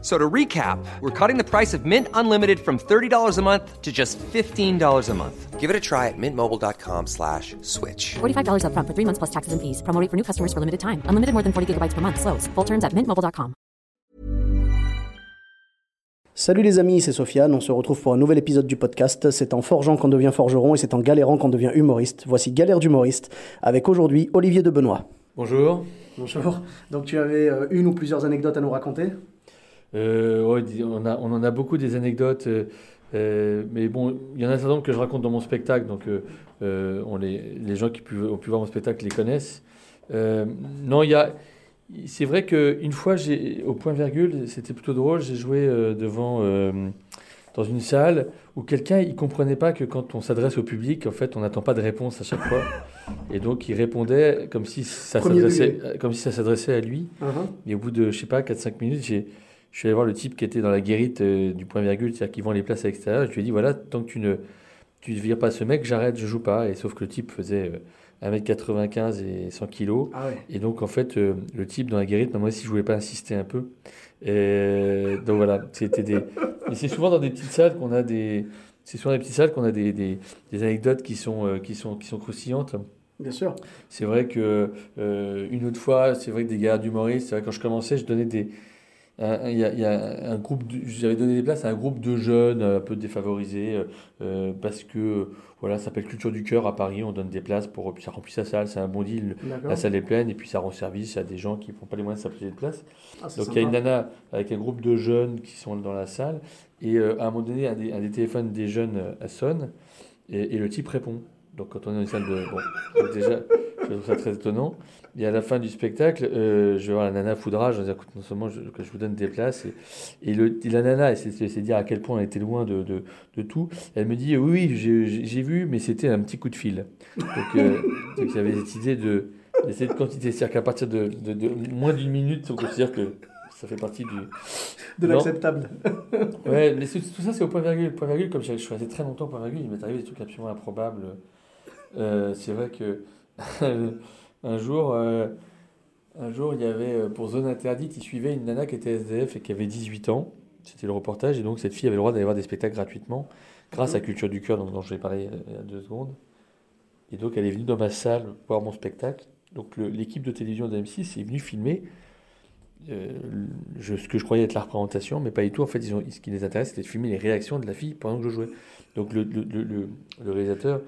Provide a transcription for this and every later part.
So to recap, we're cutting the price of Mint Unlimited from $30 a month to just $15 a month. Give it a try at mintmobile.com slash switch. $45 upfront for three months plus taxes and fees. Promo rate for new customers for limited time. Unlimited more than 40 gigabytes per month. Slows. Full terms at mintmobile.com. Salut les amis, c'est Sofiane. On se retrouve pour un nouvel épisode du podcast. C'est en forgeant qu'on devient forgeron et c'est en galérant qu'on devient humoriste. Voici Galère d'humoriste avec aujourd'hui Olivier de Benoît. Bonjour. Bonjour. Donc tu avais euh, une ou plusieurs anecdotes à nous raconter? Euh, ouais, on, a, on en a beaucoup des anecdotes, euh, euh, mais bon, il y en a un certain nombre que je raconte dans mon spectacle, donc euh, on les, les gens qui pu- ont pu voir mon spectacle les connaissent. Non, il y a, c'est vrai qu'une fois, j'ai, au point virgule, c'était plutôt drôle, j'ai joué devant, dans une salle où quelqu'un, il comprenait pas que quand on s'adresse au public, en fait, on n'attend pas de réponse à chaque fois, et donc il répondait comme si ça s'adressait, comme si ça s'adressait à lui. Uh-huh. Et au bout de, je sais pas, 4-5 minutes, j'ai, je suis allé voir le type qui était dans la guérite euh, du point virgule, c'est-à-dire qui vend les places à l'extérieur. Je lui ai dit, voilà, tant que tu ne tu vires pas ce mec, j'arrête, je joue pas. Et sauf que le type faisait euh, 1m95 et 100 kilos. Ah ouais. Et donc, en fait, euh, le type dans la guérite, moi, si je voulais pas insister un peu. Et donc voilà, c'était des. Et c'est souvent dans des petites salles qu'on a des. C'est souvent dans des petites salles qu'on a des, des, des anecdotes qui sont, euh, qui sont, qui sont croustillantes. Bien sûr. C'est vrai que euh, une autre fois, c'est vrai que des gars d'humoristes, c'est vrai que quand je commençais, je donnais des. Un- Il y a, il y a un groupe, j'avais donné des places à un groupe de jeunes euh, un peu défavorisés euh, euh, parce que voilà, ça s'appelle Culture du cœur à Paris. On donne des places pour ça remplit sa salle, c'est un bon deal. La salle est pleine et puis ça rend service à des gens qui n'ont pas les moyens de s'appeler de place. Ah, Donc il y a une nana avec un groupe de jeunes qui sont dans la salle et euh, à un moment donné, un des, un des téléphones des jeunes euh, sonne et, et le type répond. Donc quand on est dans une salle de... Bon, déjà, je trouve ça très étonnant. Et à la fin du spectacle, euh, je vais voir la nana foudrage, je vais dire, écoute, non seulement je, que je vous donne des places, et, et, le, et la nana, s'est dire à quel point elle était loin de, de, de tout. Elle me dit, oui, oui, j'ai- vu, mais c'était un petit coup de fil. Donc, euh, donc avait cette idée de de quantité. C'est-à-dire qu'à partir de, de, moins d'une minute, on considère que ça fait partie du... De l'acceptable. Ouais, mais c'est- tout ça, c'est au point virgule. Point virgule, comme je, je suis resté très longtemps au point virgule, il m'est arrivé des trucs absolument improbables. Euh, c'est vrai que un jour, euh, un jour, il y avait, euh, pour zone interdite, il suivait une nana qui était SDF et qui avait 18 ans. C'était le reportage, et donc cette fille avait le droit d'aller voir des spectacles gratuitement, grâce à Culture du Cœur, dont, dont je vais parler il y a deux secondes. Et donc, elle est venue dans ma salle voir mon spectacle. Donc, l'équipe de télévision de M6 est venue filmer euh, je- ce que je croyais être la représentation, mais pas du tout. En fait, ils ont, ce qui les intéresse, c'était de filmer les réactions de la fille pendant que je jouais. Donc le, le, le- le réalisateur,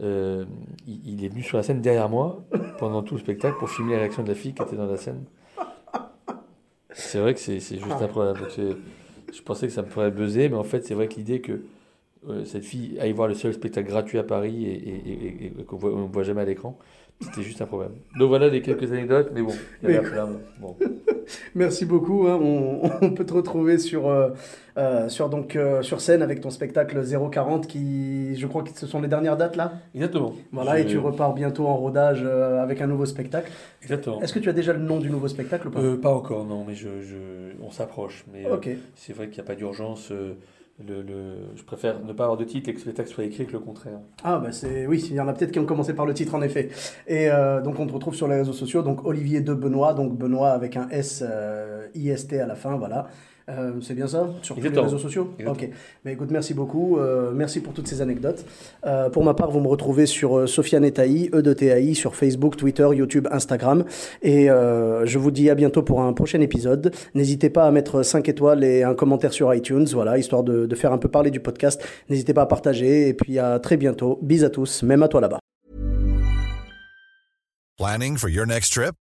euh, il, est venu sur la scène derrière moi pendant tout le spectacle pour filmer les réactions de la fille qui était dans la scène. C'est vrai que c'est c'est juste improbable. Donc, c'est- je pensais que ça me ferait buzzer, mais en fait, c'est vrai que l'idée que euh, cette fille aille voir le seul spectacle gratuit à Paris et, et, et- et qu'on ne voit jamais à l'écran, c'était juste improbable. Donc voilà les quelques anecdotes, mais bon, il y en a Mais- plein. Bon. Merci beaucoup. hein. On, on peut te retrouver sur, euh, euh, sur, donc, euh, sur scène avec ton spectacle 040 qui, je crois que ce sont les dernières dates là. Exactement. Voilà, et tu repars bientôt en rodage euh, avec un nouveau spectacle. Exactement. Est-ce que tu as déjà le nom du nouveau spectacle ou pas? Pas encore, non, mais je, je- on s'approche. Mais Ok. c'est vrai qu'il n'y a pas d'urgence. Le, le- je préfère ne pas avoir de titre et que le spectacle soit écrit que le contraire. Ah bah c'est oui, il y en a peut-être qui ont commencé par le titre en effet. Et euh, donc on te retrouve sur les réseaux sociaux, donc Olivier de Benoît, donc Benoît avec un S euh, IST à la fin, voilà. Euh, c'est bien ça Sur tous les Exactement. réseaux sociaux Exactement. Ok. Mais écoute, merci beaucoup. euh, merci pour toutes ces anecdotes. Euh, pour ma part, vous me retrouvez sur euh, Sofiane Etaï, E de TAI, sur Facebook, Twitter, YouTube, Instagram. Et euh, je vous dis à bientôt pour un prochain épisode. N'hésitez pas à mettre 5 étoiles et un commentaire sur iTunes, voilà, histoire de, de faire un peu parler du podcast. N'hésitez pas à partager. Et puis à très bientôt. Bis à tous, même à toi là-bas. Planning for your next trip?